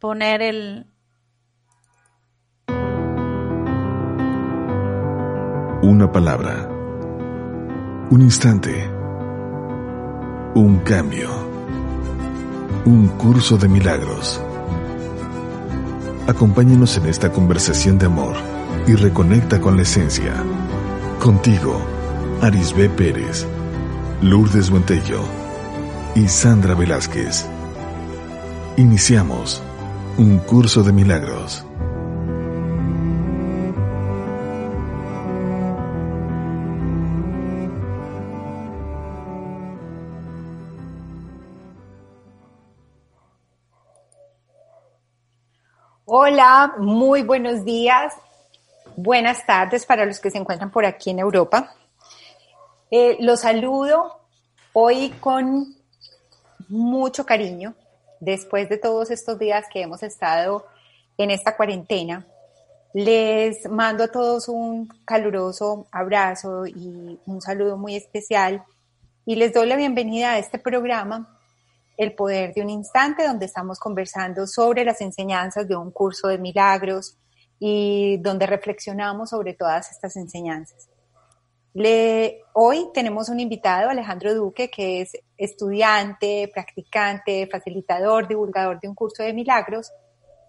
poner el... Una palabra. Un instante. Un cambio. Un curso de milagros. Acompáñenos en esta conversación de amor y reconecta con la esencia. Contigo, Arisbe Pérez, Lourdes Buentello y Sandra Velázquez. Iniciamos. Un curso de milagros. Hola, muy buenos días, buenas tardes para los que se encuentran por aquí en Europa. Eh, los saludo hoy con mucho cariño después de todos estos días que hemos estado en esta cuarentena, les mando a todos un caluroso abrazo y un saludo muy especial y les doy la bienvenida a este programa, El Poder de un Instante, donde estamos conversando sobre las enseñanzas de un curso de milagros y donde reflexionamos sobre todas estas enseñanzas. Le, hoy tenemos un invitado, Alejandro Duque, que es estudiante, practicante, facilitador, divulgador de un curso de milagros.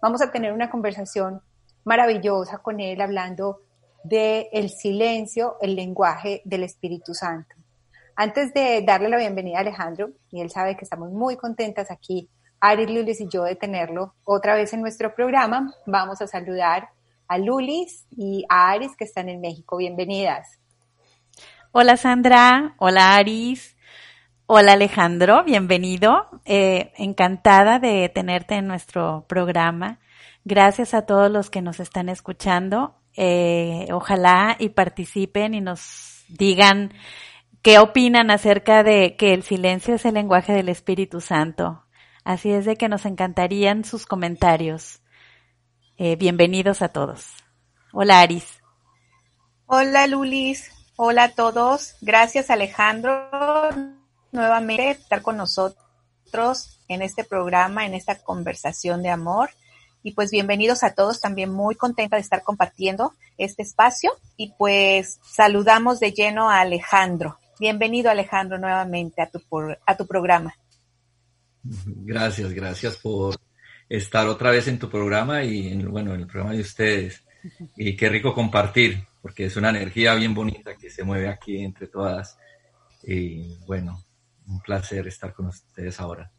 Vamos a tener una conversación maravillosa con él hablando de el silencio, el lenguaje del Espíritu Santo. Antes de darle la bienvenida a Alejandro, y él sabe que estamos muy contentas aquí, Aris, Lulis y yo de tenerlo otra vez en nuestro programa, vamos a saludar a Lulis y a Aris que están en México. Bienvenidas. Hola Sandra, hola Aris, hola Alejandro, bienvenido. Eh, encantada de tenerte en nuestro programa. Gracias a todos los que nos están escuchando. Eh, ojalá y participen y nos digan qué opinan acerca de que el silencio es el lenguaje del Espíritu Santo. Así es de que nos encantarían sus comentarios. Eh, bienvenidos a todos. Hola Aris. Hola Lulis, Hola a todos, gracias Alejandro nuevamente estar con nosotros en este programa, en esta conversación de amor. Y pues bienvenidos a todos, también muy contenta de estar compartiendo este espacio. Y pues saludamos de lleno a Alejandro. Bienvenido Alejandro nuevamente a tu, a tu programa. Gracias, gracias por estar otra vez en tu programa y en, bueno, en el programa de ustedes. Y qué rico compartir porque es una energía bien bonita que se mueve aquí entre todas. Y bueno, un placer estar con ustedes ahora.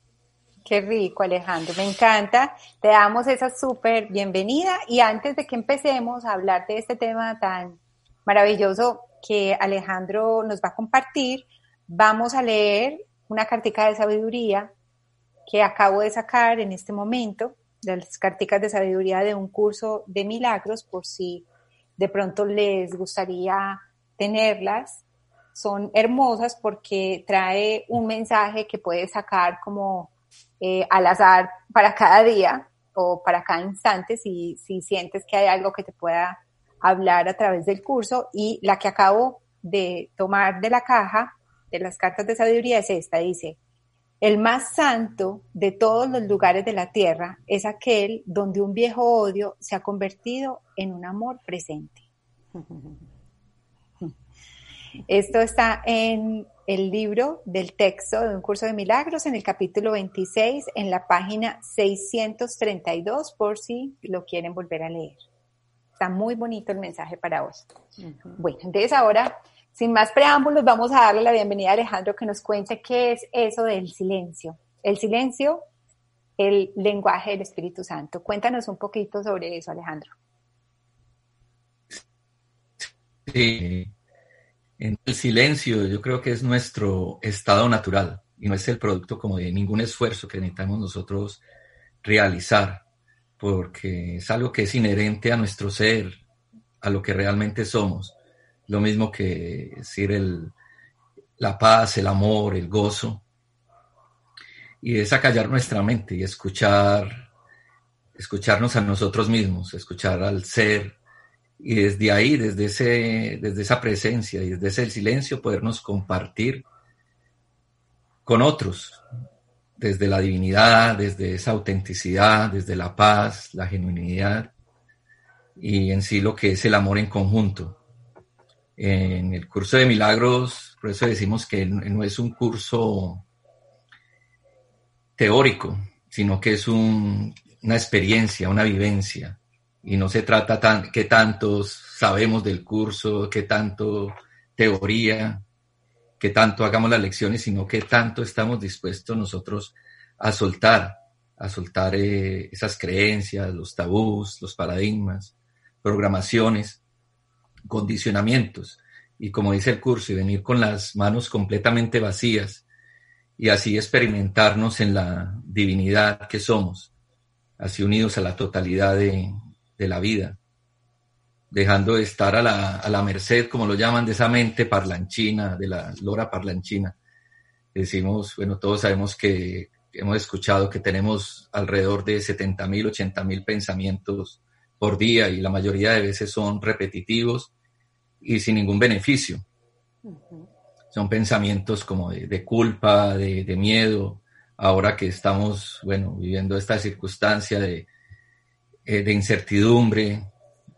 Qué rico, Alejandro, me encanta. Te damos esa súper bienvenida y antes de que empecemos a hablar de este tema tan maravilloso que Alejandro nos va a compartir, vamos a leer una cartica de sabiduría que acabo de sacar en este momento, de las carticas de sabiduría de un curso de milagros, por si de pronto les gustaría tenerlas. Son hermosas porque trae un mensaje que puedes sacar como eh, al azar para cada día o para cada instante si, si sientes que hay algo que te pueda hablar a través del curso. Y la que acabo de tomar de la caja de las cartas de sabiduría es esta, dice, el más santo de todos los lugares de la tierra es aquel donde un viejo odio se ha convertido en un amor presente. Esto está en el libro del texto de un curso de milagros en el capítulo 26 en la página 632 por si lo quieren volver a leer. Está muy bonito el mensaje para hoy. Bueno, entonces ahora, sin más preámbulos, vamos a darle la bienvenida a Alejandro que nos cuente qué es eso del silencio. El silencio, el lenguaje del Espíritu Santo. Cuéntanos un poquito sobre eso, Alejandro. Sí, en el silencio yo creo que es nuestro estado natural y no es el producto como de ningún esfuerzo que necesitamos nosotros realizar, porque es algo que es inherente a nuestro ser, a lo que realmente somos. Lo mismo que decir el, la paz, el amor, el gozo. Y es acallar nuestra mente y escuchar, escucharnos a nosotros mismos, escuchar al ser. Y desde ahí, desde, ese, desde esa presencia y desde ese silencio, podernos compartir con otros, desde la divinidad, desde esa autenticidad, desde la paz, la genuinidad y en sí lo que es el amor en conjunto. En el curso de milagros, por eso decimos que no es un curso teórico, sino que es una experiencia, una vivencia. Y no se trata tan que tantos sabemos del curso, que tanto teoría, que tanto hagamos las lecciones, sino que tanto estamos dispuestos nosotros a soltar, a soltar eh, esas creencias, los tabús, los paradigmas, programaciones, condicionamientos. Y como dice el curso, y venir con las manos completamente vacías y así experimentarnos en la divinidad que somos, así unidos a la totalidad de, la vida, dejando de estar a la, a la, merced, como lo llaman, de esa mente parlanchina, de la lora parlanchina. Decimos, bueno, todos sabemos que hemos escuchado que tenemos alrededor de 70 mil, 80 mil pensamientos por día y la mayoría de veces son repetitivos y sin ningún beneficio. Son pensamientos como de, culpa, de, miedo, ahora que estamos, bueno, viviendo esta circunstancia de, eh, de incertidumbre,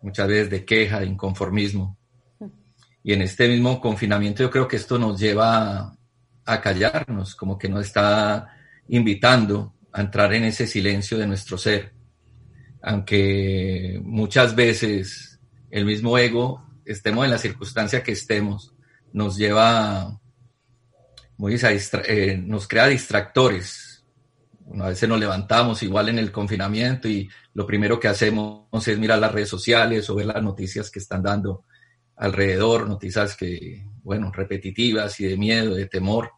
muchas veces de queja, de inconformismo. Y en este mismo confinamiento yo creo que esto nos lleva a, callarnos, como que nos está invitando a entrar en ese silencio de nuestro ser aunque muchas veces el mismo ego, estemos en la circunstancia que estemos, nos lleva, muy eh, nos crea distractores. a veces nos levantamos igual en el confinamiento y lo primero que hacemos es mirar las redes sociales o ver las noticias que están dando alrededor, noticias que, bueno, repetitivas y de miedo, de temor.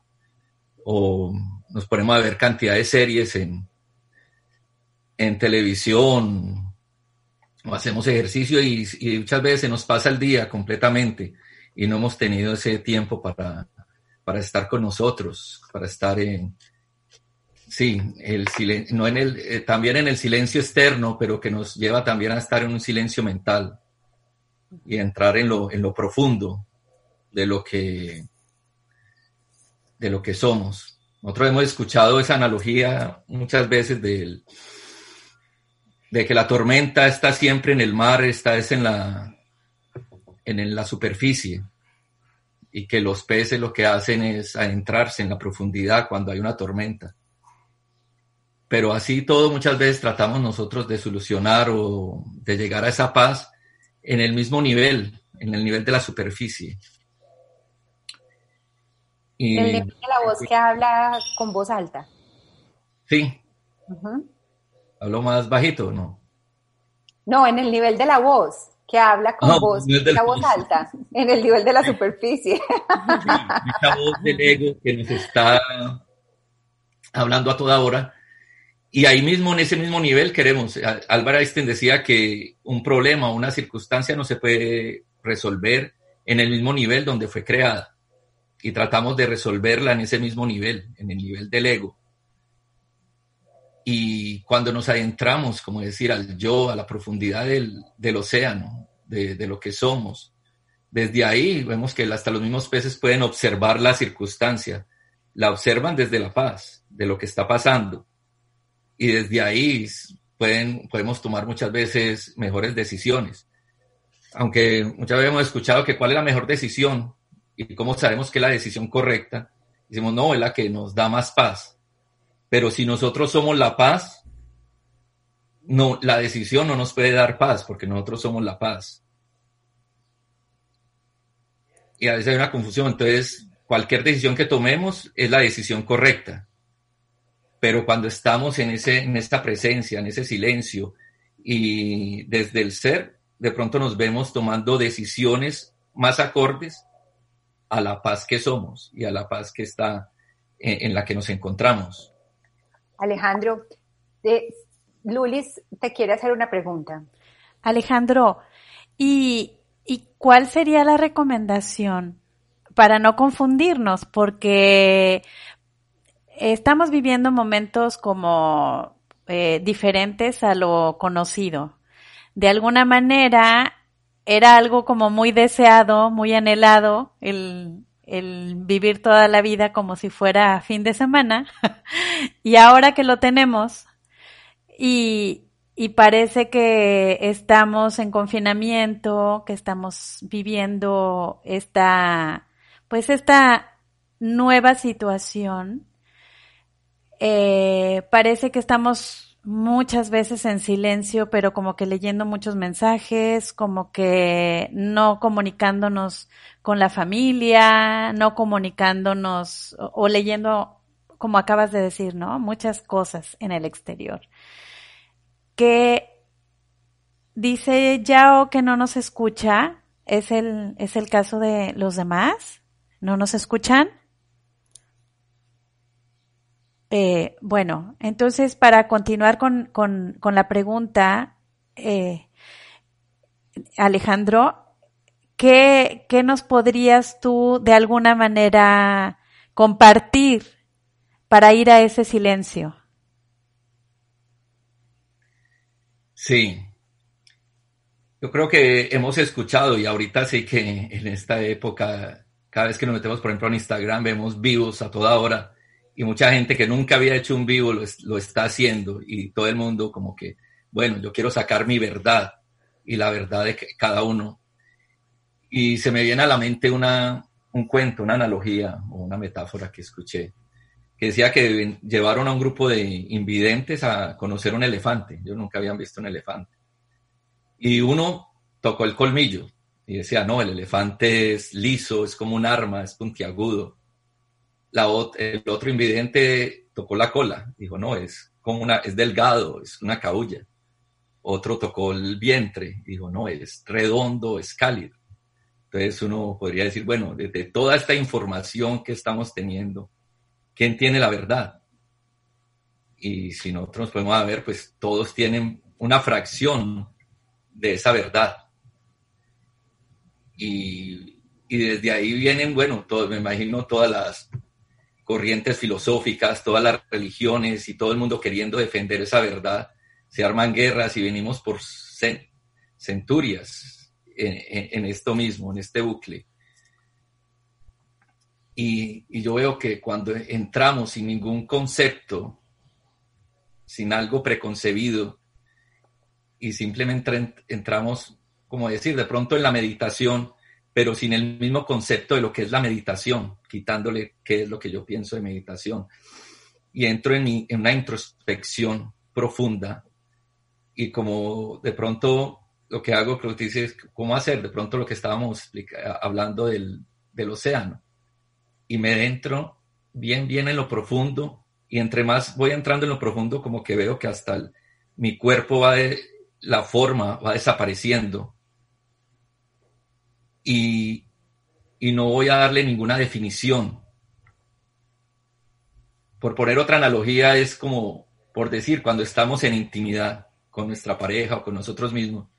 O nos ponemos a ver cantidad de series en, en televisión o hacemos ejercicio y, muchas veces se nos pasa el día completamente y no hemos tenido ese tiempo para, para estar con nosotros, para estar en, sí, el silencio, no en el, eh, también en el silencio externo, pero que nos lleva también a estar en un silencio mental y entrar en lo, en lo profundo de lo que, de lo que somos. Nosotros hemos escuchado esa analogía muchas veces del, de que la tormenta está siempre en el mar, está es en la, en la superficie y que los peces lo que hacen es adentrarse en la profundidad cuando hay una tormenta. Pero así todo muchas veces tratamos nosotros de solucionar o de llegar a esa paz en el mismo nivel, en el nivel de la superficie. Y, el nivel de la voz que habla con voz alta. Sí. ¿Hablo más bajito o no? No, en el nivel de la voz, que habla con ah, voz, la voz alta, en el nivel de la superficie. voz del ego que nos está hablando a toda hora. Y ahí mismo, en ese mismo nivel, queremos. Álvaro Einstein decía que un problema o una circunstancia no se puede resolver en el mismo nivel donde fue creada. Y tratamos de resolverla en ese mismo nivel, en el nivel del ego. Y cuando nos adentramos, como decir, al yo, a la profundidad del, océano, de, de, lo que somos, desde ahí vemos que hasta los mismos peces pueden observar la circunstancia, la observan desde la paz, de lo que está pasando. Y desde ahí pueden, podemos tomar muchas veces mejores decisiones. Aunque muchas veces hemos escuchado que cuál es la mejor decisión y cómo sabemos que es la decisión correcta, decimos, no, es la que nos da más paz pero si nosotros somos la paz, no, la decisión no nos puede dar paz porque nosotros somos la paz. Y a veces hay una confusión. Entonces, cualquier decisión que tomemos es la decisión correcta. Pero cuando estamos en, ese, en esta presencia, en ese silencio, y desde el ser, de pronto nos vemos tomando decisiones más acordes a la paz que somos y a la paz que está en la que nos encontramos. Alejandro, Lulis te quiere hacer una pregunta. Alejandro, ¿y, ¿y cuál sería la recomendación para no confundirnos? Porque estamos viviendo momentos como eh, diferentes a lo conocido. De alguna manera era algo como muy deseado, muy anhelado, el, el vivir toda la vida como si fuera fin de semana. y ahora que lo tenemos y, y parece que estamos en confinamiento, que estamos viviendo esta, pues esta nueva situación, eh, parece que estamos muchas veces en silencio, pero como que leyendo muchos mensajes, como que no comunicándonos con la familia, no comunicándonos o, leyendo, como acabas de decir, ¿no? Muchas cosas en el exterior. Que dice Yao que no nos escucha, ¿es el, es el caso de los demás? ¿No nos escuchan? Eh, bueno, entonces para continuar con, con, la pregunta, eh, Alejandro, ¿qué, ¿qué nos podrías tú de alguna manera compartir para ir a ese silencio? Sí, yo creo que hemos escuchado y ahorita sí que en esta época, cada vez que nos metemos, por ejemplo, en Instagram, vemos vivos a toda hora y mucha gente que nunca había hecho un vivo lo, lo, está haciendo y todo el mundo como que, bueno, yo quiero sacar mi verdad y la verdad de cada uno. Y se me viene a la mente una, un cuento, una analogía o una metáfora que escuché, que decía que llevaron a un grupo de invidentes a conocer un elefante. Yo nunca habían visto un elefante. Y uno tocó el colmillo y decía, no, el elefante es liso, es como un arma, es puntiagudo el otro invidente tocó la cola, dijo, no, es como una, es delgado, es una caulla. Otro tocó el vientre, dijo, no, es redondo, es cálido. Entonces uno podría decir, bueno, desde toda esta información que estamos teniendo, ¿quién tiene la verdad? Y si nosotros podemos ver, pues todos tienen una fracción de esa verdad. Y, y desde ahí vienen, bueno, todo, me imagino todas las corrientes filosóficas, todas las religiones y todo el mundo queriendo defender esa verdad, se arman guerras y venimos por centurias en, esto mismo, en este bucle. Y, y, yo veo que cuando entramos sin ningún concepto, sin algo preconcebido, y simplemente entramos, como decir, de pronto en la meditación, pero sin el mismo concepto de lo que es la meditación, quitándole qué es lo que yo pienso de meditación. Y entro en, en una introspección profunda y como de pronto lo que hago, creo que dices, ¿cómo hacer? De pronto lo que estábamos hablando del, del océano. Y me entro bien, bien en lo profundo y entre más voy entrando en lo profundo, como que veo que hasta mi cuerpo va de, la forma va desapareciendo y, no voy a darle ninguna definición. Por poner otra analogía, es como, por decir, cuando estamos en intimidad con nuestra pareja o con nosotros mismos,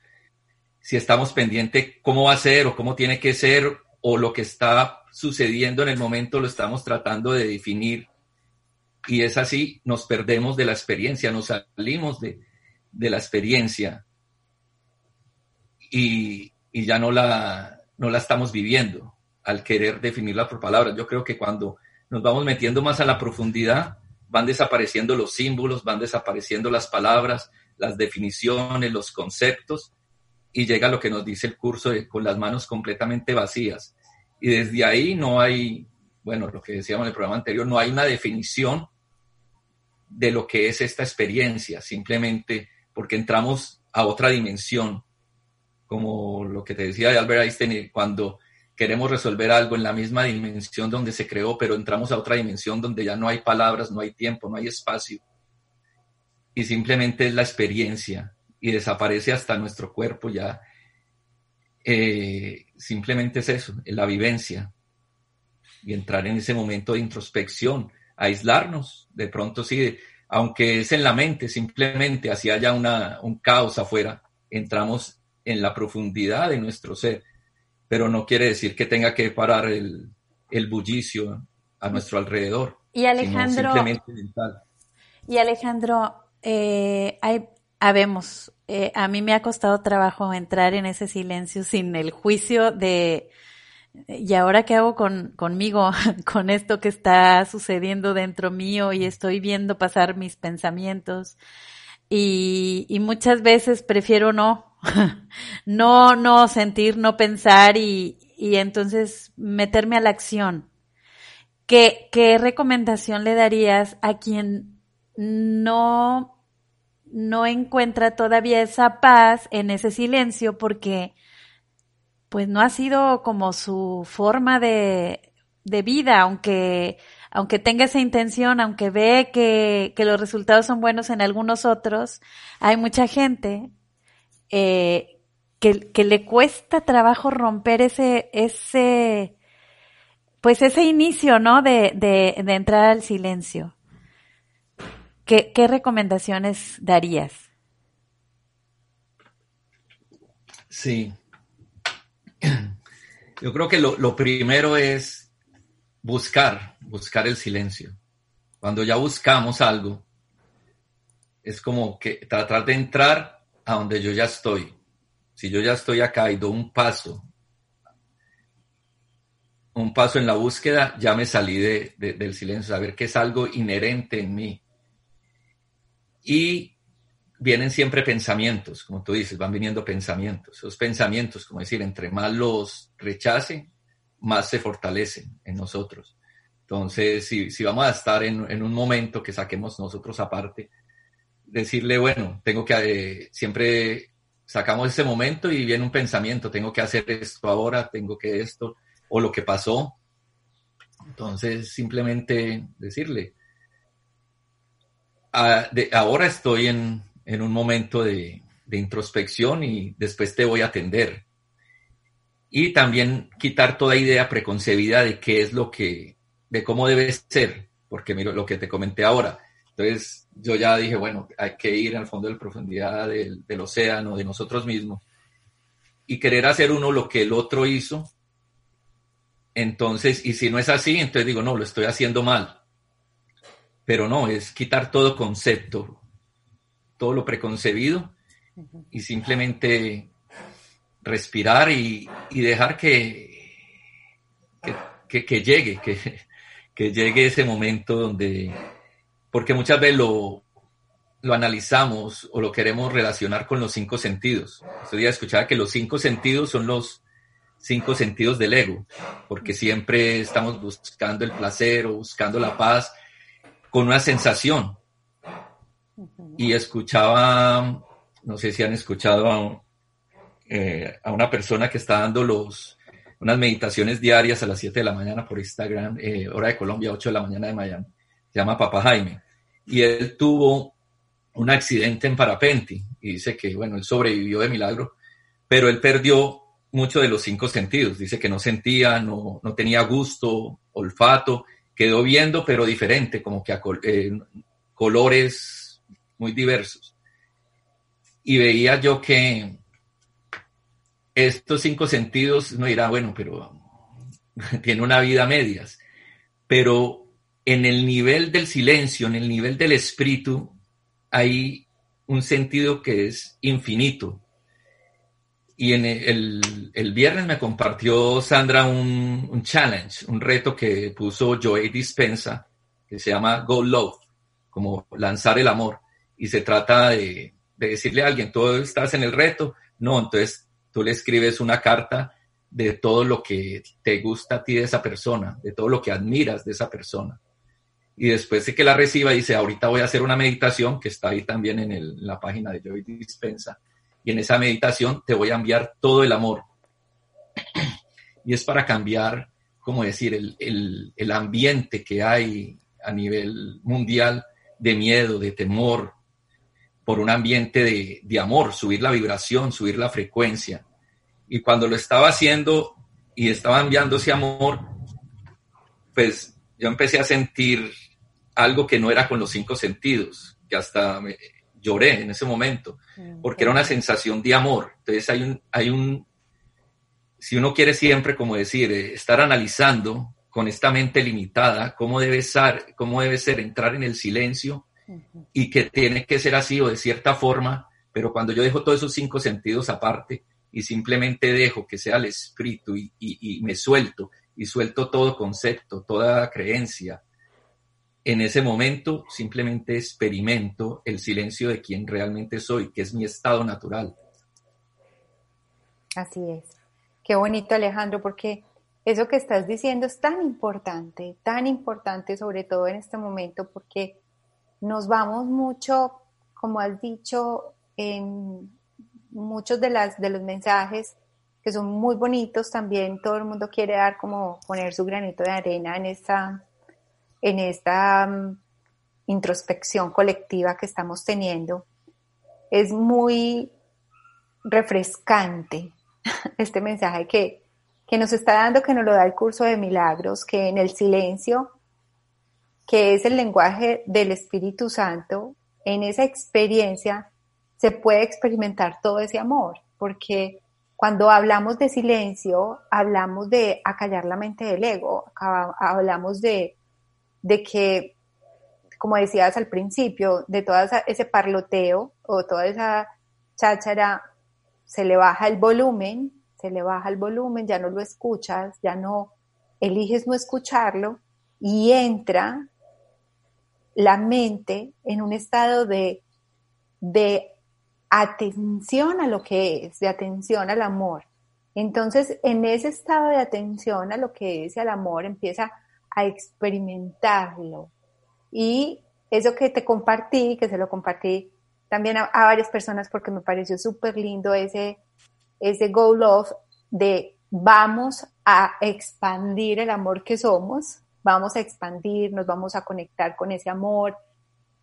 si estamos pendientes cómo va a ser o cómo tiene que ser o lo que está sucediendo en el momento lo estamos tratando de definir y es así, nos perdemos de la experiencia, nos salimos de, la experiencia y, y, ya no la, no la estamos viviendo al querer definirla por palabras. Yo creo que cuando nos vamos metiendo más a la profundidad, van desapareciendo los símbolos, van desapareciendo las palabras, las definiciones, los conceptos, y llega lo que nos dice el curso con las manos completamente vacías. Y desde ahí no hay, bueno, lo que decíamos en el programa anterior, no hay una definición de lo que es esta experiencia, simplemente porque entramos a otra dimensión, como lo que te decía de Albert Einstein, cuando queremos resolver algo en la misma dimensión donde se creó, pero entramos a otra dimensión donde ya no hay palabras, no hay tiempo, no hay espacio. Y simplemente es la experiencia y desaparece hasta nuestro cuerpo ya. Eh, simplemente es eso, es la vivencia y entrar en ese momento de introspección, aislarnos. De pronto sí, aunque es en la mente, simplemente así haya una, un caos afuera, entramos en la profundidad de nuestro ser, pero no quiere decir que tenga que parar el, el bullicio a nuestro alrededor. Y Alejandro, y Alejandro, eh, hay, habemos, eh, a mí me ha costado trabajo entrar en ese silencio sin el juicio de, ¿y ahora qué hago con, conmigo, con esto que está sucediendo dentro mío y estoy viendo pasar mis pensamientos? Y, y muchas veces prefiero no, no, no sentir, no pensar y, y entonces meterme a la acción. ¿Qué, ¿Qué recomendación le darías a quien no, no encuentra todavía esa paz en ese silencio porque pues no ha sido como su forma de, de vida, aunque, aunque tenga esa intención, aunque ve que, que los resultados son buenos en algunos otros, hay mucha gente eh, que, le cuesta trabajo romper ese, ese, pues ese inicio, ¿no? De, de, entrar al silencio. ¿Qué, ¿Qué recomendaciones darías? Sí, yo creo que lo, primero es buscar, buscar el silencio. Cuando ya buscamos algo, es como que tratar de entrar a donde yo ya estoy. Si yo ya estoy acá y doy un paso, un paso en la búsqueda, ya me salí de, del silencio, saber que es algo inherente en mí. Y vienen siempre pensamientos, como tú dices, van viniendo pensamientos. Esos pensamientos, como decir, entre más los rechacen, más se fortalecen en nosotros. Entonces, si, si vamos a estar en, en, un momento que saquemos nosotros aparte, decirle, bueno, tengo que, eh, siempre sacamos ese momento y viene un pensamiento, tengo que hacer esto ahora, tengo que esto, o lo que pasó. Entonces, simplemente decirle, ah, de, ahora estoy en, en un momento de, introspección y después te voy a atender. Y también quitar toda idea preconcebida de qué es lo que, de cómo debe ser, porque miro lo que te comenté ahora. Entonces yo ya dije, bueno, hay que ir al fondo de la profundidad del, del océano, de nosotros mismos, y querer hacer uno lo que el otro hizo. Entonces, y si no es así, entonces digo, no, lo estoy haciendo mal. Pero no, es quitar todo concepto, todo lo preconcebido y simplemente respirar y, dejar que, que, llegue, que, que, llegue ese momento donde, porque muchas veces lo, lo analizamos o lo queremos relacionar con los cinco sentidos. Estoy a escuchar que los cinco sentidos son los cinco sentidos del ego, porque siempre estamos buscando el placer o buscando la paz con una sensación, y escuchaba, no sé si han escuchado a, eh, a, una persona que está dando los, unas meditaciones diarias a las 7 de la mañana por Instagram, eh, hora de Colombia, 8 de la mañana de Miami. Se llama Papá Jaime. Y él tuvo un accidente en parapente y dice que, bueno, él sobrevivió de milagro, pero él perdió mucho de los cinco sentidos. Dice que no sentía, no, no tenía gusto, olfato, quedó viendo, pero diferente, como que a eh, colores muy diversos. Y veía yo que estos cinco sentidos, no dirá, bueno, pero tiene una vida a medias, pero en el nivel del silencio, en el nivel del espíritu, hay un sentido que es infinito. Y en el, el, viernes me compartió Sandra un, challenge, un reto que puso Joey Dispensa, que se llama Go Love, como lanzar el amor y se trata de, decirle a alguien, tú estás en el reto, no, entonces tú le escribes una carta de todo lo que te gusta a ti de esa persona, de todo lo que admiras de esa persona. Y después de que la reciba, dice, ahorita voy a hacer una meditación que está ahí también en, la página de Joy Dispensa. Y en esa meditación te voy a enviar todo el amor. Y es para cambiar, como decir, el, el ambiente que hay a nivel mundial de miedo, de temor, por un ambiente de, amor, subir la vibración, subir la frecuencia. Y cuando lo estaba haciendo y estaba enviando ese amor, pues yo empecé a sentir algo que no era con los cinco sentidos, que hasta me, lloré en ese momento, mm, porque era una sensación de amor. Entonces hay un, hay un, si uno quiere siempre, como decir, eh, estar analizando con esta mente limitada cómo debe ser, cómo debe ser entrar en el silencio y que tiene que ser así o de cierta forma, pero cuando yo dejo todos esos cinco sentidos aparte y simplemente dejo que sea el espíritu y, y me suelto y suelto todo concepto, toda creencia, en ese momento simplemente experimento el silencio de quien realmente soy, que es mi estado natural. Así es. Qué bonito Alejandro, porque eso que estás diciendo es tan importante, tan importante sobre todo en este momento, porque nos vamos mucho, como has dicho, en muchos de, las, de los mensajes que son muy bonitos también, todo el mundo quiere dar como poner su granito de arena en esta en esta mm, introspección colectiva que estamos teniendo. Es muy refrescante este mensaje que, que nos está dando, que nos lo da el curso de milagros, que en el silencio, que es el lenguaje del Espíritu Santo, en esa experiencia se puede experimentar todo ese amor, porque cuando hablamos de silencio, hablamos de acallar la mente del ego, hablamos de de que, como decías al principio, de todo ese parloteo o toda esa cháchara, se le baja el volumen, se le baja el volumen, ya no lo escuchas, ya no eliges no escucharlo y entra la mente en un estado de, de atención a lo que es, de atención al amor. Entonces, en ese estado de atención a lo que es el amor, empieza a experimentarlo. Y eso que te compartí, que se lo compartí también a, varias personas porque me pareció súper lindo ese, ese Go Love de vamos a expandir el amor que somos, vamos a expandir, nos vamos a conectar con ese amor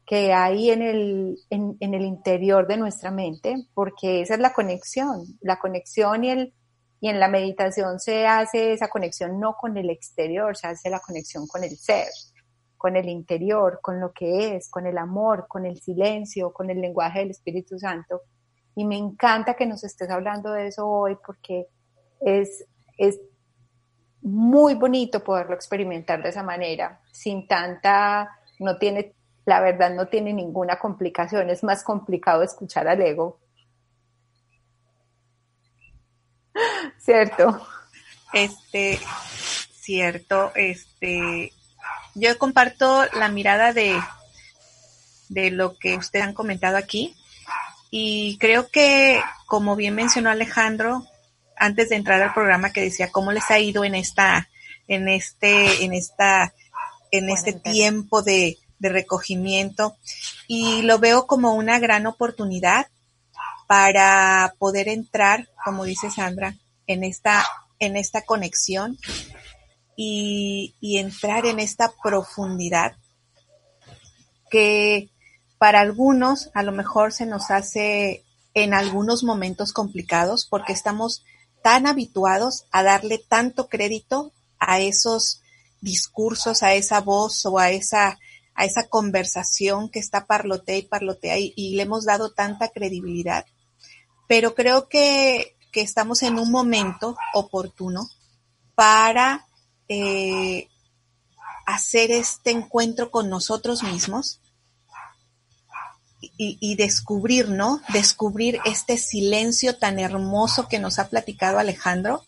que hay en el, en, en el interior de nuestra mente, porque esa es la conexión, la conexión y el, y en la meditación se hace esa conexión no con el exterior, se hace la conexión con el ser, con el interior, con lo que es, con el amor, con el silencio, con el lenguaje del Espíritu Santo. Y me encanta que nos estés hablando de eso hoy porque es, es muy bonito poderlo experimentar de esa manera, sin tanta, no tiene, la verdad no tiene ninguna complicación, es más complicado escuchar al ego Cierto. Este, cierto, este, yo comparto la mirada de, de lo que ustedes han comentado aquí y creo que, como bien mencionó Alejandro, antes de entrar al programa que decía cómo les ha ido en esta, en este, en esta, en este tiempo de, de recogimiento y lo veo como una gran oportunidad para poder entrar, como dice Sandra, en esta, en esta conexión y, y entrar en esta profundidad que para algunos a lo mejor se nos hace en algunos momentos complicados porque estamos tan habituados a darle tanto crédito a esos discursos, a esa voz o a esa, a esa conversación que está parlotea y parlotea y, y le hemos dado tanta credibilidad. Pero creo que, estamos en un momento oportuno para eh, hacer este encuentro con nosotros mismos y, descubrir, ¿no? Descubrir este silencio tan hermoso que nos ha platicado Alejandro,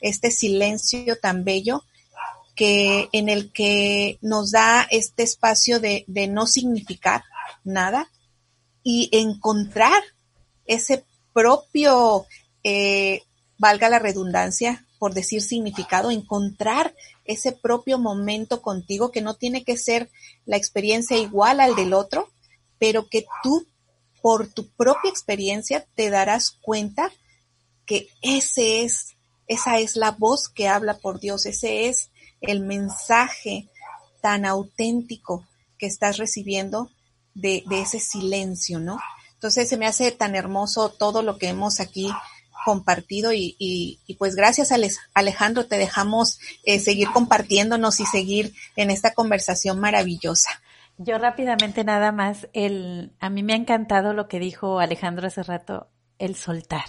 este silencio tan bello que en el que nos da este espacio de no significar nada y encontrar ese propio, eh, valga la redundancia, por decir significado, encontrar ese propio momento contigo que no tiene que ser la experiencia igual al del otro, pero que tú por tu propia experiencia te darás cuenta que ese es, esa es la voz que habla por Dios, ese es el mensaje tan auténtico que estás recibiendo de, de ese silencio, ¿no? Entonces se me hace tan hermoso todo lo que hemos aquí compartido y, y, pues gracias Alejandro, te dejamos eh, seguir compartiéndonos y seguir en esta conversación maravillosa. Yo rápidamente nada más, el, a mí me ha encantado lo que dijo Alejandro hace rato, el soltar.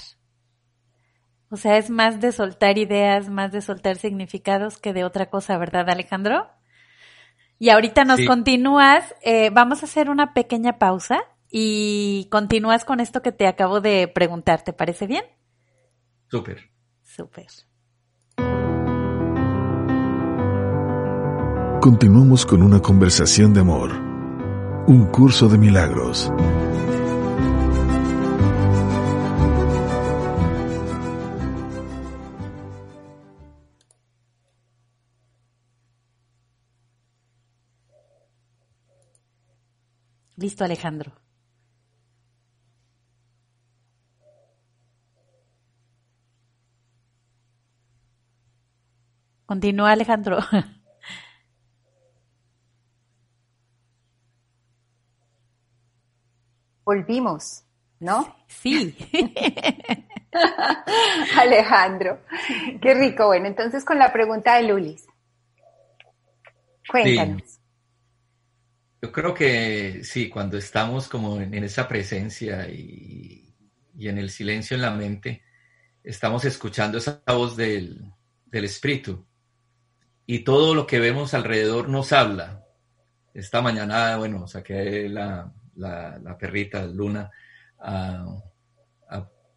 O sea, es más de soltar ideas, más de soltar significados que de otra cosa, ¿verdad, Alejandro? Y ahorita nos continúas, eh, vamos a hacer una pequeña pausa y continúas con esto que te acabo de preguntar, ¿te parece bien? Súper. Súper. Continuamos con una conversación de amor, un curso de milagros. Listo, Alejandro. Continúa, Alejandro. Volvimos, ¿no? Sí. Alejandro, qué rico. Bueno, entonces con la pregunta de Lulis. Cuéntanos. Yo creo que sí, cuando estamos como en, esa presencia y, y, en el silencio en la mente, estamos escuchando esa voz del, del Espíritu y todo lo que vemos alrededor nos habla. Esta mañana, bueno, saqué la, la, perrita Luna a,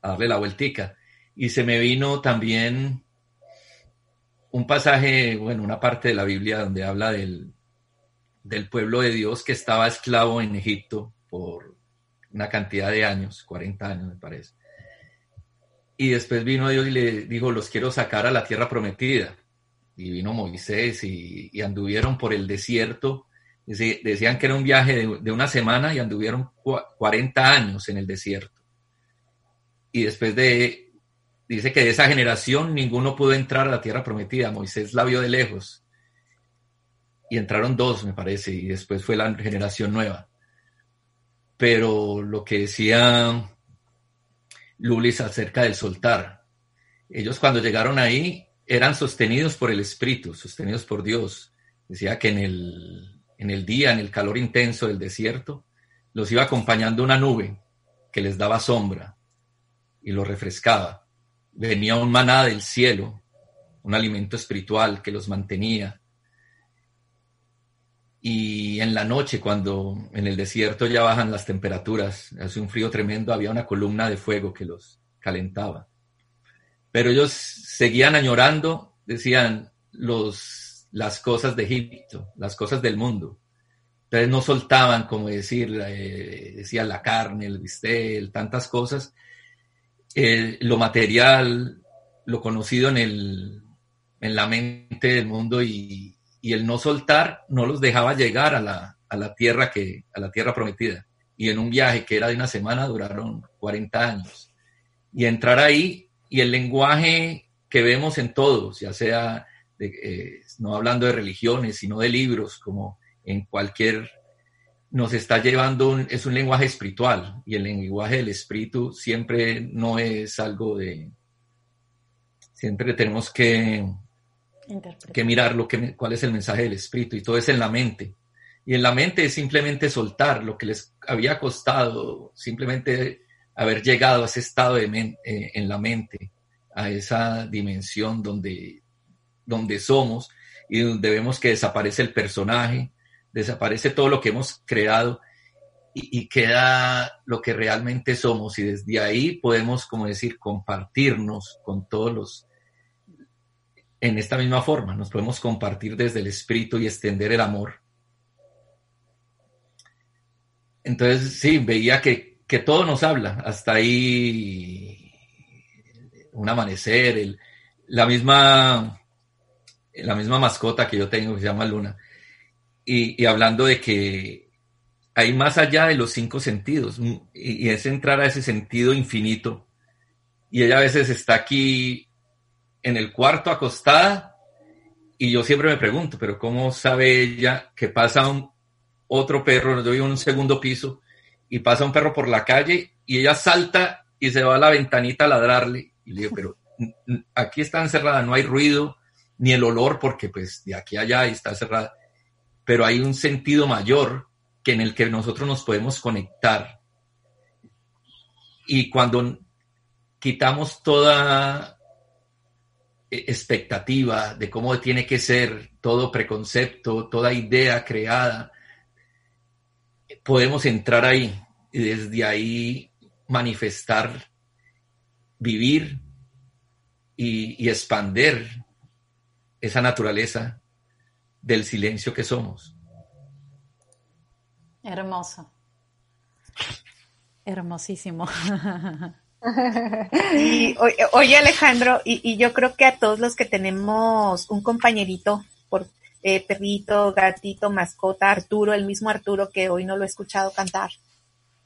darle la vueltica y se me vino también un pasaje, bueno, una parte de la Biblia donde habla del, del pueblo de Dios que estaba esclavo en Egipto por una cantidad de años, 40 años me parece. Y después vino Dios y le dijo, los quiero sacar a la tierra prometida y vino Moisés y, anduvieron por el desierto. Decían que era un viaje de, una semana y anduvieron 40 años en el desierto. Y después de, dice que de esa generación ninguno pudo entrar a la tierra prometida. Moisés la vio de lejos. Y entraron dos, me parece, y después fue la generación nueva. Pero lo que decía Lulis acerca del soltar, ellos cuando llegaron ahí eran sostenidos por el Espíritu, sostenidos por Dios. Decía que en el, en el día, en el calor intenso del desierto, los iba acompañando una nube que les daba sombra y los refrescaba. Venía un maná del cielo, un alimento espiritual que los mantenía. Y en la noche, cuando en el desierto ya bajan las temperaturas, hace un frío tremendo, había una columna de fuego que los calentaba. Pero ellos seguían añorando, decían, los, las cosas de Egipto, las cosas del mundo. Entonces no soltaban, como decir, eh, decía la carne, el bistel, tantas cosas. lo material, lo conocido en, el, en la mente del mundo y, y, el no soltar no los dejaba llegar a la, a la, tierra que, a la tierra prometida. Y en un viaje que era de una semana duraron 40 años. Y entrar ahí y el lenguaje que vemos en todos, ya sea eh, no hablando de religiones, sino de libros, como en cualquier, nos está llevando, es un lenguaje espiritual y el lenguaje del espíritu siempre no es algo de, siempre tenemos que, que mirar lo que, cuál es el mensaje del espíritu y todo es en la mente. Y en la mente es simplemente soltar lo que les había costado, simplemente haber llegado a ese estado de eh, en la mente, a esa dimensión donde, donde somos y donde vemos que desaparece el personaje, desaparece todo lo que hemos creado y, queda lo que realmente somos y desde ahí podemos, como decir, compartirnos con todos los, en esta misma forma, nos podemos compartir desde el espíritu y extender el amor. Entonces, sí, veía que que todo nos habla, hasta ahí un amanecer, la, misma, la misma mascota que yo tengo que se llama Luna, y, hablando de que hay más allá de los cinco sentidos, y, es entrar a ese sentido infinito, y ella a veces está aquí en el cuarto acostada, y yo siempre me pregunto, pero ¿cómo sabe ella que pasa un otro perro, yo vivo en un segundo piso, y pasa un perro por la calle y ella salta y se va a la ventanita a ladrarle. Y le digo, pero aquí está encerrada, no hay ruido ni el olor porque pues de aquí a allá está cerrada. Pero hay un sentido mayor que en el que nosotros nos podemos conectar. Y cuando quitamos toda expectativa de cómo tiene que ser todo preconcepto, toda idea creada, podemos entrar ahí y desde ahí manifestar, vivir y, y expander esa naturaleza del silencio que somos. Hermoso. Hermosísimo. Y, oye Alejandro, y, yo creo que a todos los que tenemos un compañerito, por eh, perrito, gatito, mascota, Arturo, el mismo Arturo que hoy no lo he escuchado cantar,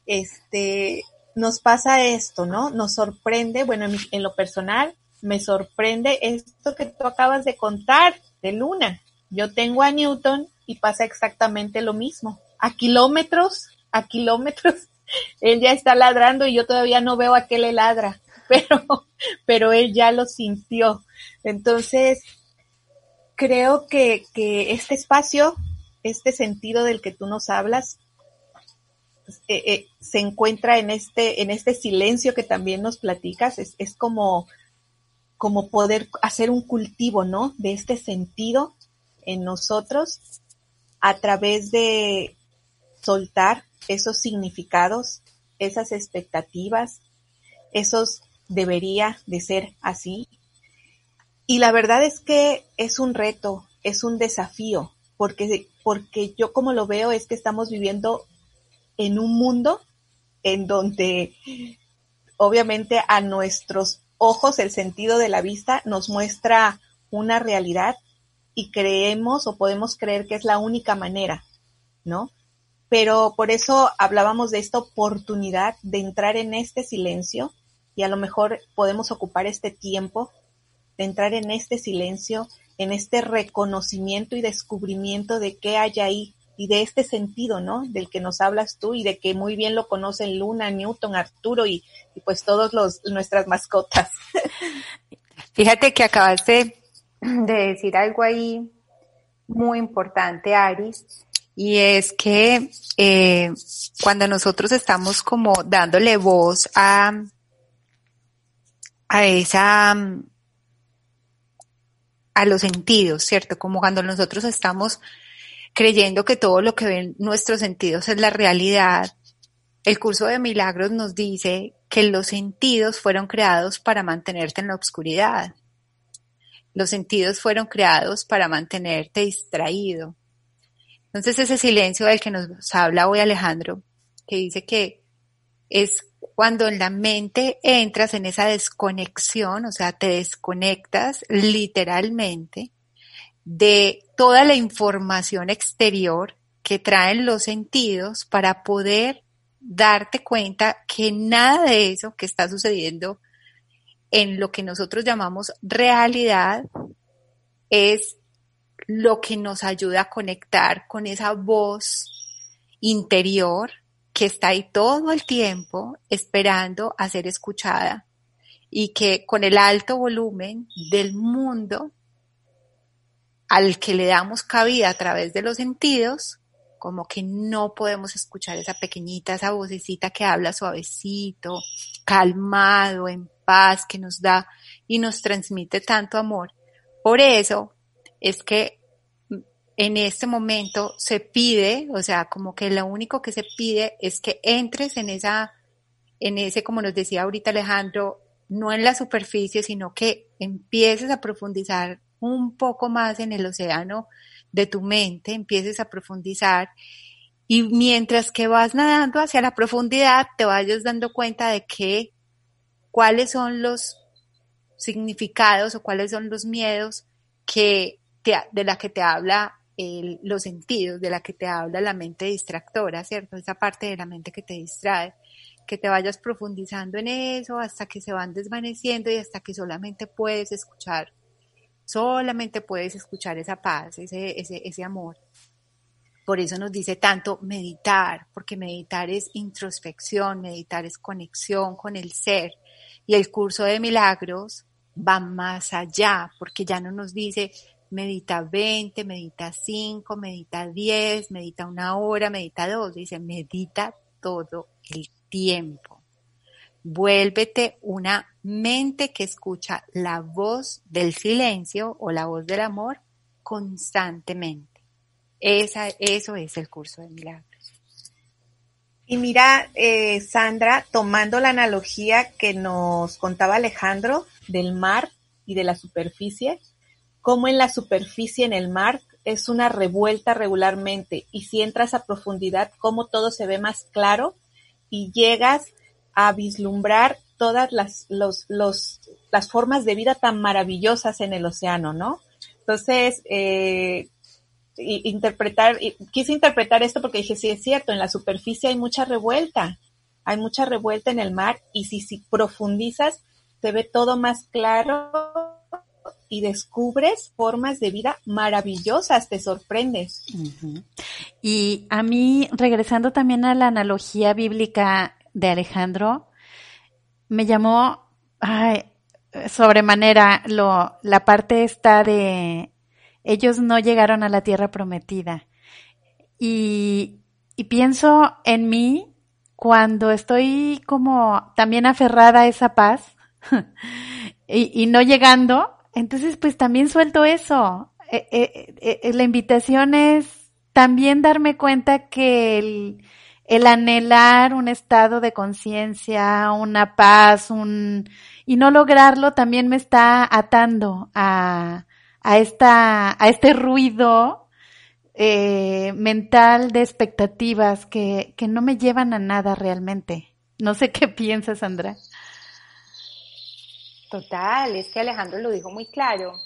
este, nos pasa esto, ¿no? Nos sorprende, bueno, en, lo personal, me sorprende esto que tú acabas de contar de Luna. Yo tengo a Newton y pasa exactamente lo mismo. A kilómetros, a kilómetros él ya está ladrando y yo todavía no veo a qué le ladra, pero, pero él ya lo sintió. Entonces, creo que, este espacio, este sentido del que tú nos hablas, pues, eh, eh, se encuentra en este, en este silencio que también nos platicas, es, es como, como poder hacer un cultivo, ¿no? De este sentido en nosotros a través de soltar esos significados, esas expectativas, esos debería de ser así. Y la verdad es que es un reto, es un desafío, porque, porque yo como lo veo es que estamos viviendo en un mundo en donde obviamente a nuestros ojos el sentido de la vista nos muestra una realidad y creemos o podemos creer que es la única manera, ¿no? pero por eso hablábamos de esta oportunidad de entrar en este silencio y a lo mejor podemos ocupar este tiempo entrar en este silencio, en este reconocimiento y descubrimiento de qué hay ahí y de este sentido, ¿no? Del que nos hablas tú y de que muy bien lo conocen Luna, Newton, Arturo y, pues todos los nuestras mascotas. Fíjate que acabaste de decir algo ahí muy importante, Aris, y es que eh, cuando nosotros estamos como dándole voz a, a esa a los sentidos, ¿cierto? Como cuando nosotros estamos creyendo que todo lo que ven nuestros sentidos es la realidad. El curso de milagros nos dice que los sentidos fueron creados para mantenerte en la oscuridad. Los sentidos fueron creados para mantenerte distraído. Entonces ese silencio del que nos habla hoy Alejandro, que dice que es cuando en la mente entras en esa desconexión, o sea, te desconectas literalmente de toda la información exterior que traen los sentidos para poder darte cuenta que nada de eso que está sucediendo en lo que nosotros llamamos realidad es lo que nos ayuda a conectar con esa voz interior que está ahí todo el tiempo esperando a ser escuchada y que con el alto volumen del mundo al que le damos cabida a través de los sentidos, como que no podemos escuchar esa pequeñita, esa vocecita que habla suavecito, calmado, en paz, que nos da y nos transmite tanto amor. Por eso es que en este momento se pide, o sea, como que lo único que se pide es que entres en esa, en ese, como nos decía ahorita Alejandro, no en la superficie, sino que empieces a profundizar un poco más en el océano de tu mente, empieces a profundizar. Y mientras que vas nadando hacia la profundidad, te vayas dando cuenta de que cuáles son los significados o cuáles son los miedos que de la que te habla los sentidos, de la que te habla la mente distractora, ¿cierto? Esa parte de la mente que te distrae, que te vayas profundizando en eso hasta que se van desvaneciendo y hasta que solamente puedes escuchar, solamente puedes escuchar esa paz, ese, ese, ese amor. Por eso nos dice tanto meditar, porque meditar es introspección, meditar es conexión con el ser. Y el curso de milagros va más allá, porque ya no nos dice medita 20, medita 5, medita 10, medita una hora, medita dos. Dice, medita todo el tiempo. Vuélvete una mente que escucha la voz del silencio o la voz del amor constantemente. Esa, eso es el curso de milagros. Y mira, eh, Sandra, tomando la analogía que nos contaba Alejandro del mar y de la superficie, como en la superficie en el mar es una revuelta regularmente y si entras a profundidad, cómo todo se ve más claro y llegas a vislumbrar todas las, los, los, las formas de vida tan maravillosas en el océano, ¿no? Entonces, eh, interpretar, quise interpretar esto porque dije, sí es cierto, en la superficie hay mucha revuelta, hay mucha revuelta en el mar y si, si profundizas, se ve todo más claro y descubres formas de vida maravillosas, te sorprendes. Y a mí, regresando también a la analogía bíblica de Alejandro, me llamó ay, sobremanera lo, la parte esta de ellos no llegaron a la tierra prometida. Y, pienso en mí cuando estoy como también aferrada a esa paz y no llegando, entonces, pues también suelto eso. Eh, eh, eh, la invitación es también darme cuenta que el, el anhelar un estado de conciencia, una paz, un, y no lograrlo también me está atando a, a esta, a este ruido eh, mental de expectativas que, que no me llevan a nada realmente. No sé qué piensas, Sandra. Total, es que Alejandro lo dijo muy claro.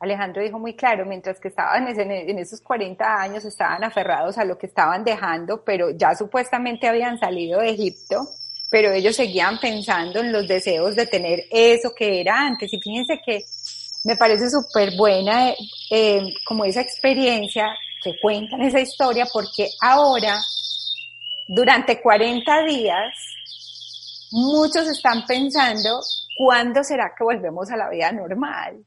Alejandro dijo muy claro, mientras que estaban en, esos 40 años, estaban aferrados a lo que estaban dejando, pero ya supuestamente habían salido de Egipto, pero ellos seguían pensando en los deseos de tener eso que era antes. Y fíjense que me parece súper buena eh, como esa experiencia que cuentan esa historia, porque ahora, durante 40 días, muchos están pensando ¿cuándo será que volvemos a la vida normal?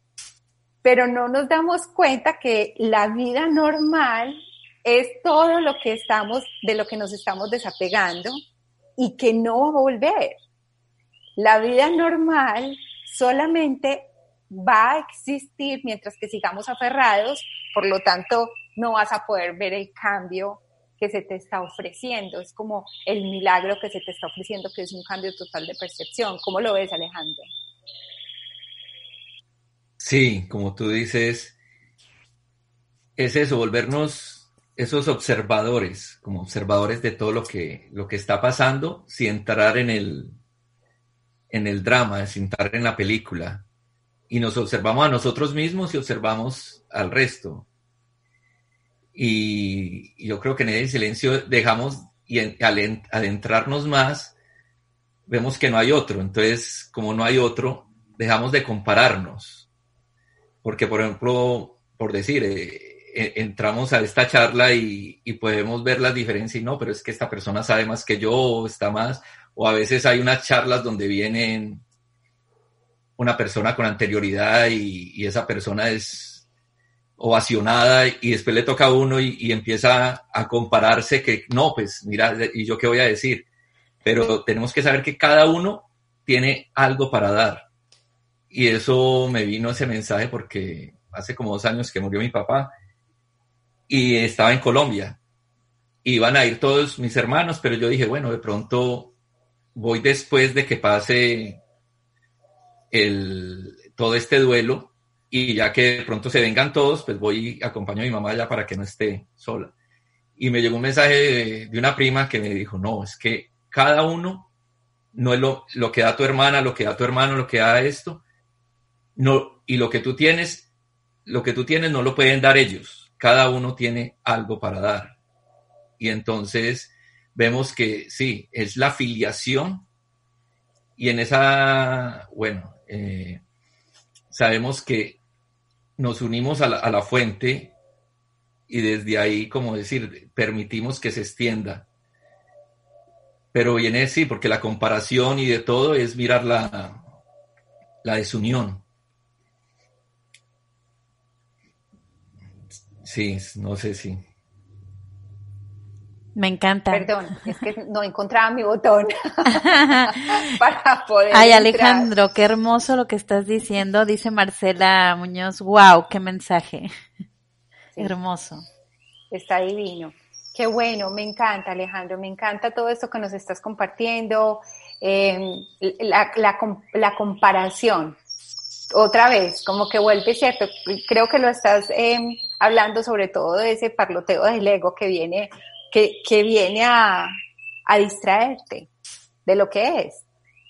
Pero no nos damos cuenta que la vida normal es todo lo que estamos, de lo que nos estamos desapegando y que no va a volver. La vida normal solamente va a existir mientras que sigamos aferrados, por lo tanto no vas a poder ver el cambio que se te está ofreciendo, es como el milagro que se te está ofreciendo, que es un cambio total de percepción. ¿Cómo lo ves, Alejandro? Sí, como tú dices, es eso, volvernos esos observadores, como observadores de todo lo que, lo que está pasando, sin entrar en el, en el drama, sin entrar en la película. Y nos observamos a nosotros mismos y observamos al resto. Y yo creo que en el silencio dejamos y al adentrarnos más, vemos que no hay otro. Entonces, como no hay otro, dejamos de compararnos. Porque, por ejemplo, por decir, eh, e, entramos a esta charla y, y, podemos ver las diferencias y no, pero es que esta persona sabe más que yo, está más, o a veces hay unas charlas donde vienen una persona con anterioridad y, y esa persona es ovacionada y después le toca a uno y, empieza a compararse que no, pues mira, ¿y yo qué voy a decir? Pero tenemos que saber que cada uno tiene algo para dar. Y eso me vino ese mensaje porque hace como dos años que murió mi papá y estaba en Colombia. Iban a ir todos mis hermanos, pero yo dije, bueno, de pronto voy después de que pase el, todo este duelo y ya que de pronto se vengan todos, pues voy y acompaño a mi mamá ya para que no esté sola. Y me llegó un mensaje de, una prima que me dijo, no, es que cada uno no es lo, lo, que da tu hermana, lo que da tu hermano, lo que da esto, no, y lo que tú tienes, lo que tú tienes no lo pueden dar ellos, cada uno tiene algo para dar. Y entonces vemos que sí, es la filiación y en esa, bueno, eh, sabemos que nos unimos a la, fuente y desde ahí, como decir, permitimos que se extienda. Pero viene sí, porque la comparación y de todo es mirar la, la desunión. Sí, no sé si. Me encanta. Perdón, es que no encontraba mi botón para poder. Ay, Alejandro, qué hermoso lo que estás diciendo, dice Marcela Muñoz. Wow, qué mensaje. Hermoso. Está divino. Qué bueno, me encanta, Alejandro, me encanta todo esto que nos estás compartiendo, em, la, la, comparación. Otra vez, como que vuelve cierto, creo que lo estás em, hablando sobre todo de ese parloteo del ego que viene que, viene a, distraerte de lo que es.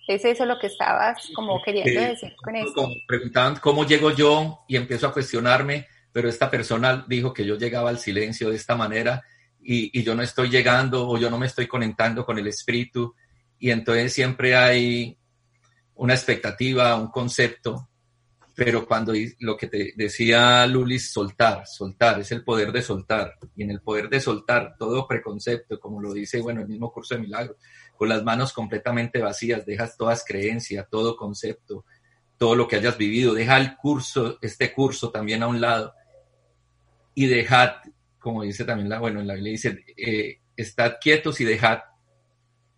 ¿Es eso lo que estabas como queriendo decir con eso? preguntaban cómo llego yo y empiezo a cuestionarme, pero esta persona dijo que yo llegaba al silencio de esta manera y, y, yo no estoy llegando o yo no me estoy conectando con el espíritu y entonces siempre hay una expectativa, un concepto pero cuando lo que te decía Lulis, soltar, soltar, es el poder de soltar. Y en el poder de soltar todo preconcepto, como lo dice, bueno, el mismo curso de milagros, con las manos completamente vacías, dejas todas creencias, todo concepto, todo lo que hayas vivido, deja el curso, este curso también a un lado y dejad, como dice también la, bueno, en la Biblia dice, eh, estad quietos y dejad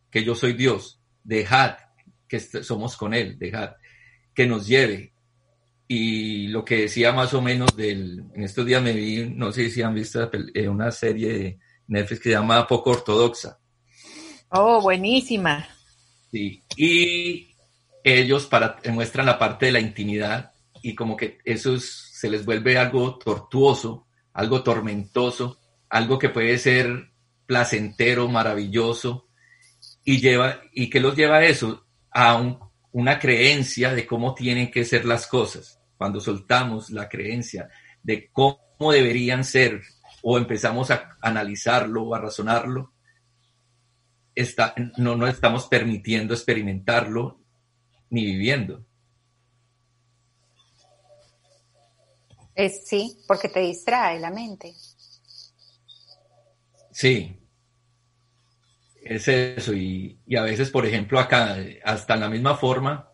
que yo soy Dios, dejad que somos con Él, dejad que nos lleve, y lo que decía más o menos del, en estos días me vi, no sé si han visto eh, una serie de Netflix que se llama Poco Ortodoxa. Oh, buenísima. Sí, y ellos para, muestran la parte de la intimidad y como que eso se les vuelve algo tortuoso, algo tormentoso, algo que puede ser placentero, maravilloso, y lleva, y que los lleva a eso, a una creencia de cómo tienen que ser las cosas cuando soltamos la creencia de cómo deberían ser o empezamos a analizarlo o a razonarlo, está, no nos estamos permitiendo experimentarlo ni viviendo. Es, sí, porque te distrae la mente. Sí, es eso. Y, y, a veces, por ejemplo, acá, hasta en la misma forma,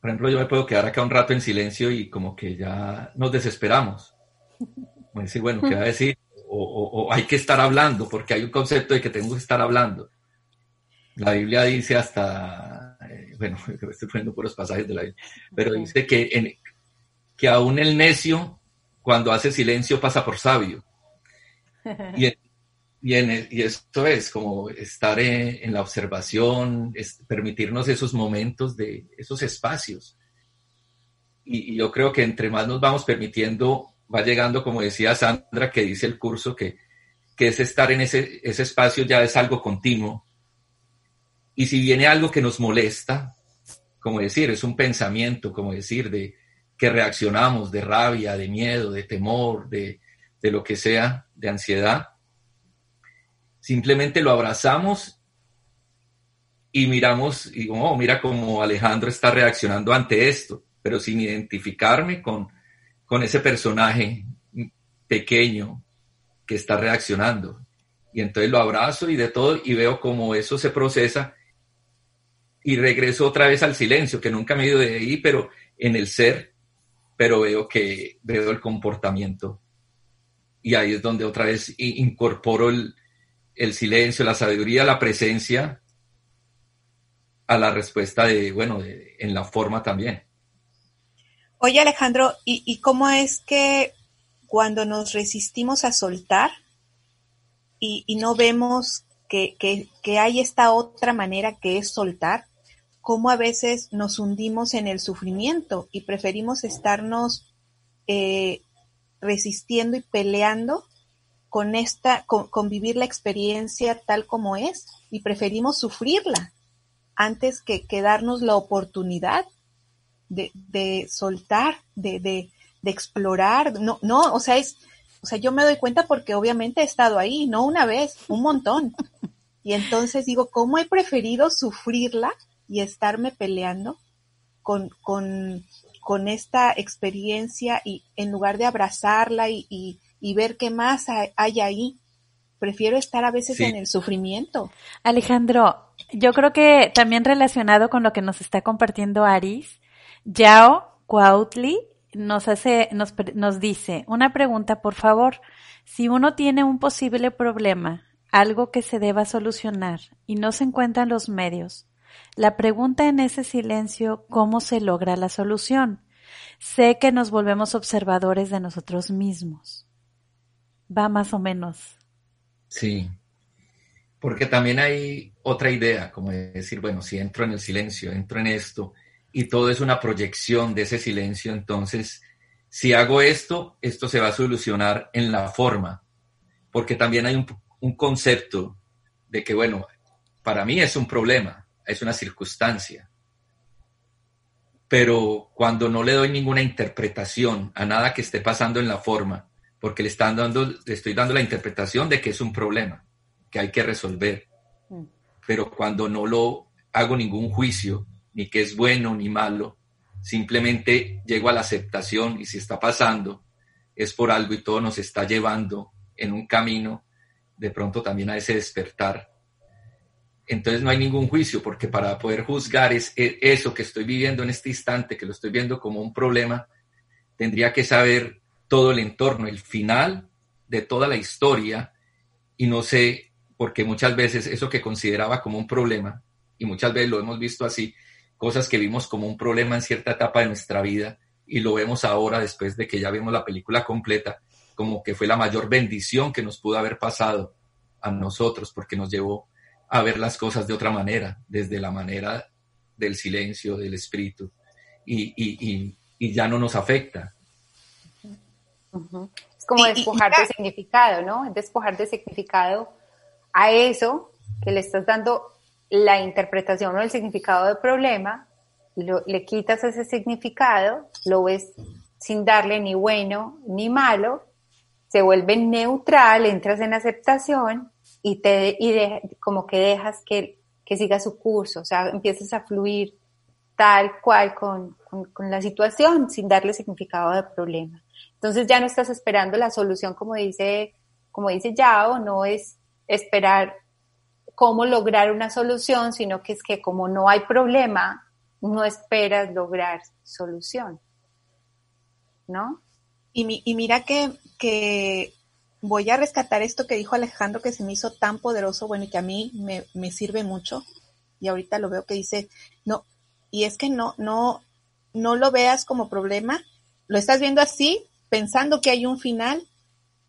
por ejemplo, yo me puedo quedar acá un rato en silencio y como que ya nos desesperamos. Como decir, bueno, ¿qué va a decir? O, hay que estar hablando, porque hay un concepto de que tengo que estar hablando. La Biblia dice hasta, eh, bueno, estoy poniendo puros pasajes de la Biblia, pero dice que, en, que aún el necio, cuando hace silencio, pasa por sabio. Y, y, y esto es como estar en, la observación, es permitirnos esos momentos de esos espacios. Y, yo creo que entre más nos vamos permitiendo, va llegando, como decía Sandra, que dice el curso, que, que es estar en ese, ese espacio ya es algo continuo. Y si viene algo que nos molesta, como decir, es un pensamiento, como decir, de que reaccionamos de rabia, de miedo, de temor, de, de lo que sea, de ansiedad, Simplemente lo abrazamos y miramos, y oh, mira cómo Alejandro está reaccionando ante esto, pero sin identificarme con, con ese personaje pequeño que está reaccionando. Y entonces lo abrazo y de todo, y veo cómo eso se procesa y regreso otra vez al silencio, que nunca me he ido de ahí, pero en el ser, pero veo que veo el comportamiento. Y ahí es donde otra vez incorporo el, el silencio, la sabiduría, la presencia a la respuesta de, bueno, en la forma también. Oye Alejandro, ¿y, cómo es que cuando nos resistimos a soltar y, no vemos que, hay esta otra manera que es soltar, cómo a veces nos hundimos en el sufrimiento y preferimos estarnos eh, resistiendo y peleando con esta, con, vivir la experiencia tal como es y preferimos sufrirla antes que, darnos la oportunidad de, de soltar, de, de, explorar. No, no, o sea, es, o sea, yo me doy cuenta porque obviamente he estado ahí, no una vez, un montón. Y entonces digo, ¿cómo he preferido sufrirla y estarme peleando con, con, con esta experiencia y en lugar de abrazarla y ver qué más hay ahí. Prefiero estar a veces en el sufrimiento. Alejandro, yo creo que también relacionado con lo que nos está compartiendo Aris, Yao Cuautli nos hace, nos, nos dice, una pregunta, por favor. Si uno tiene un posible problema, algo que se deba solucionar y no se encuentran los medios, la pregunta en ese silencio, ¿cómo se logra la solución? Sé que nos volvemos observadores de nosotros mismos. Va más o menos. Sí, porque también hay otra idea, como decir, bueno, si entro en el silencio, entro en esto, y todo es una proyección de ese silencio, entonces, si hago esto, esto se va a solucionar en la forma, porque también hay un, un concepto de que, bueno, para mí es un problema, es una circunstancia, pero cuando no le doy ninguna interpretación a nada que esté pasando en la forma, porque le, están dando, le estoy dando la interpretación de que es un problema que hay que resolver, mm. pero cuando no lo hago ningún juicio, ni que es bueno ni malo, simplemente llego a la aceptación y si está pasando es por algo y todo nos está llevando en un camino, de pronto también a ese despertar entonces no hay ningún juicio, porque para poder juzgar es, e, eso que estoy viviendo en este instante, que lo estoy viendo como un problema, tendría que saber todo el entorno, el final de toda la historia, y no sé, porque muchas veces eso que consideraba como un problema, y muchas veces lo hemos visto así, cosas que vimos como un problema en cierta etapa de nuestra vida, y lo vemos ahora después de que ya vimos la película completa, como que fue la mayor bendición que nos pudo haber pasado a nosotros, porque nos llevó a ver las cosas de otra manera, desde la manera del silencio, del espíritu, y, ya no nos afecta. Es como despojar de significado, ¿no? Despojar de significado a eso que le estás dando la interpretación o el significado del problema, y le quitas ese significado, lo ves sin darle ni bueno ni malo, se vuelve neutral, entras en aceptación y, te, y como que dejas que, que, siga su curso, o sea, empiezas a fluir tal cual con, con, la situación sin darle significado al problema. Entonces ya no estás esperando la solución como dice, como dice Yao, no es esperar cómo lograr una solución, sino que es que como no hay problema, no esperas lograr solución. ¿No? Y, y mira que, que voy a rescatar esto que dijo Alejandro que se me hizo tan poderoso, bueno, y que a mí me, me sirve mucho. Y ahorita lo veo que dice, no, y es que no, no, no lo veas como problema, lo estás viendo así, pensando que hay un final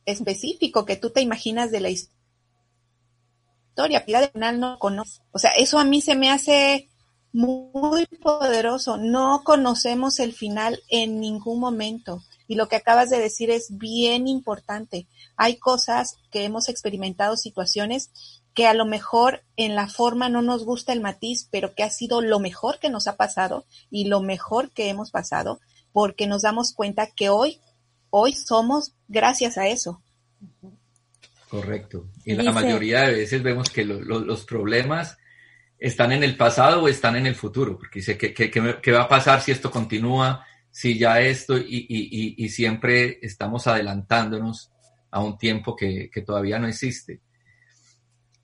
específico que tú te imaginas de la historia. La de final no conoce. O sea, eso a mí se me hace muy poderoso. No conocemos el final en ningún momento. Y lo que acabas de decir es bien importante. Hay cosas que hemos experimentado, situaciones que a lo mejor en la forma no nos gusta el matiz, pero que ha sido lo mejor que nos ha pasado y lo mejor que hemos pasado, porque nos damos cuenta que hoy, hoy somos gracias a eso. Correcto. Y la mayoría de veces vemos que los problemas están en el pasado o están en el futuro, porque dice, ¿qué, qué va a pasar si esto continúa? si ya esto y, siempre estamos adelantándonos a un tiempo que, todavía no existe.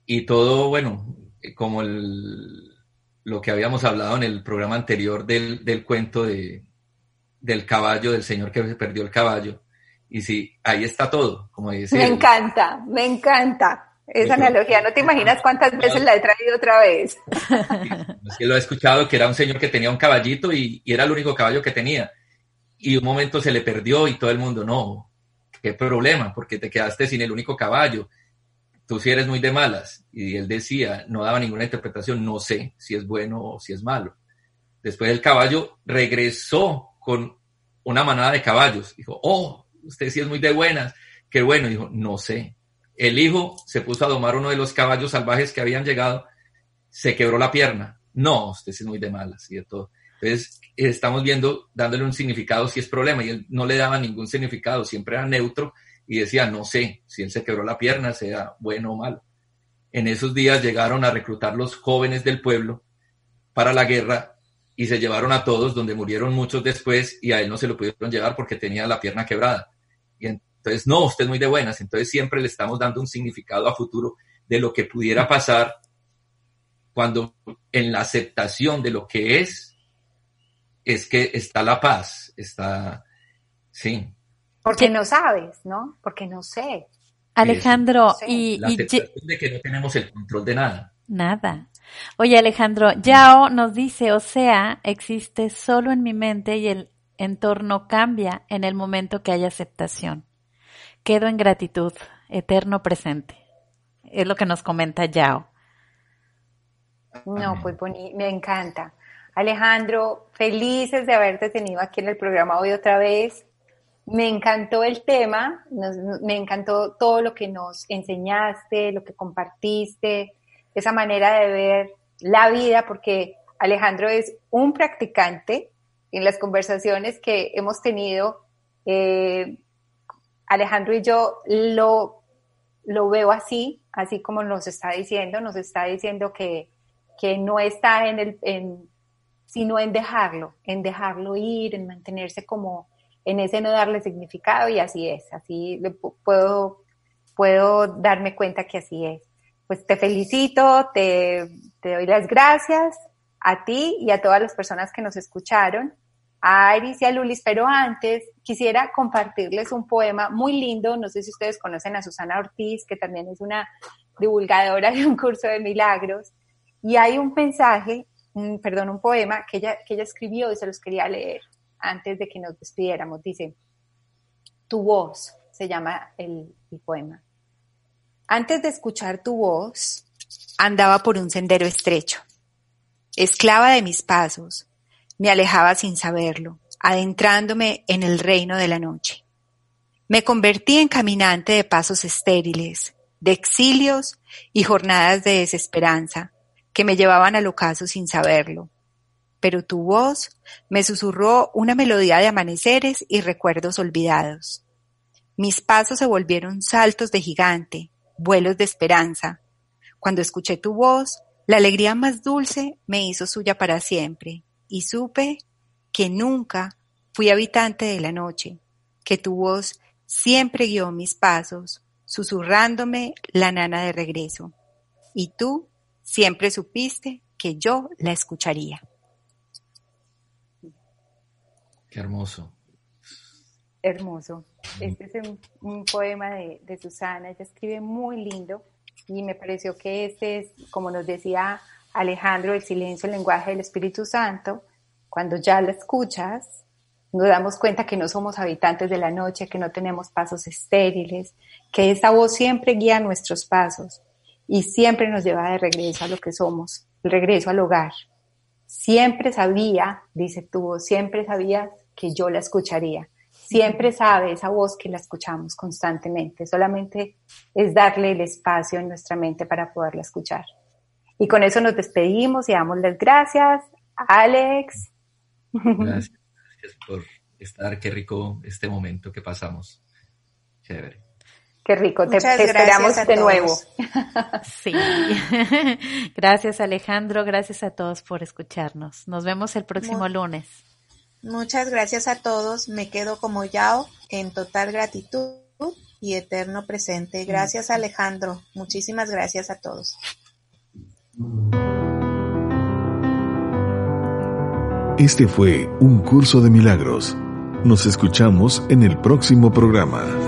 Y todo, bueno, como lo que habíamos hablado en el programa anterior del, cuento de, del caballo, del señor que se perdió el caballo. Y sí, ahí está todo, como dice. Me encanta, me encanta. Esa analogía, no te imaginas cuántas veces la he traído otra vez. Es que lo he escuchado que era un señor que tenía un caballito y, y, era el único caballo que tenía y un momento se le perdió y todo el mundo, no, qué problema, porque te quedaste sin el único caballo, tú sí eres muy de malas. Y él decía, no daba ninguna interpretación, no sé si es bueno o si es malo. Después el caballo regresó con una manada de caballos. Dijo, oh, usted sí es muy de buenas, qué bueno. Dijo, no sé. El hijo se puso a domar uno de los caballos salvajes que habían llegado, se quebró la pierna. No, usted sí es muy de malas y de todo. Entonces, estamos viendo, dándole un significado si es problema, y él no le daba ningún significado, siempre era neutro y decía, no sé si él se quebró la pierna, sea bueno o malo. En esos días llegaron a reclutar los jóvenes del pueblo para la guerra y se llevaron a todos, donde murieron muchos después y a él no se lo pudieron llevar porque tenía la pierna quebrada. Y entonces, no, usted es muy de buenas, entonces siempre le estamos dando un significado a futuro de lo que pudiera pasar cuando en la aceptación de lo que es, es que está la paz, está Sí. Porque no sabes, ¿no? Porque no sé. Alejandro, y, la sensación de que no tenemos el control de nada. Nada. Oye, Alejandro, Yao nos dice, o sea, existe solo en mi mente y el entorno cambia en el momento que hay aceptación. Quedo en gratitud, eterno presente. Es lo que nos comenta Yao. No, pues me encanta. Alejandro, felices de haberte tenido aquí en el programa hoy otra vez. Me encantó el tema, me encantó todo lo que nos enseñaste, lo que compartiste, esa manera de ver la vida, porque Alejandro es un practicante en las conversaciones que hemos tenido. Eh, Alejandro y yo lo, lo veo así, así como nos está diciendo, nos está diciendo que, que no está en el, en, sino en dejarlo, en dejarlo ir, en mantenerse como en ese no darle significado y así es, así puedo, puedo darme cuenta que así es. Pues te felicito, te, doy las gracias a ti y a todas las personas que nos escucharon, a Iris y a Lulis, pero antes quisiera compartirles un poema muy lindo, no sé si ustedes conocen a Susana Ortiz, que también es una divulgadora de un curso de milagros, y hay un mensaje, perdón, un poema que ella, que ella escribió y se los quería leer antes de que nos despidiéramos. Dice, tu voz, se llama el, poema. Antes de escuchar tu voz, andaba por un sendero estrecho. Esclava de mis pasos, me alejaba sin saberlo, adentrándome en el reino de la noche. Me convertí en caminante de pasos estériles, de exilios y jornadas de desesperanza que me llevaban al ocaso sin saberlo, pero tu voz me susurró una melodía de amaneceres y recuerdos olvidados. Mis pasos se volvieron saltos de gigante, vuelos de esperanza. Cuando escuché tu voz, la alegría más dulce me hizo suya para siempre, y supe que nunca fui habitante de la noche, que tu voz siempre guió mis pasos, susurrándome la nana de regreso. Y tú siempre supiste que yo la escucharía. Qué hermoso. Hermoso. Este es un, poema de, Susana, ella escribe muy lindo y me pareció que este es, como nos decía Alejandro, el silencio, el lenguaje del Espíritu Santo. Cuando ya la escuchas, nos damos cuenta que no somos habitantes de la noche, que no tenemos pasos estériles, que esa voz siempre guía nuestros pasos y siempre nos lleva de regreso a lo que somos, el regreso al hogar, Siempre sabía, dice tú, siempre sabía que yo la escucharía. Siempre sabe esa voz que la escuchamos constantemente. Solamente es darle el espacio en nuestra mente para poderla escuchar. Y con eso nos despedimos y damos las gracias. Alex. Gracias, gracias por estar. Qué rico este momento que pasamos. Chévere. Qué rico, te, esperamos de nuevo. Sí. gracias Alejandro, gracias a todos por escucharnos. Nos vemos el próximo lunes. Muchas gracias a todos. Me quedo como Yao en total gratitud y eterno presente. Gracias Alejandro. Muchísimas gracias a todos. Este fue un curso de milagros. Nos escuchamos en el próximo programa.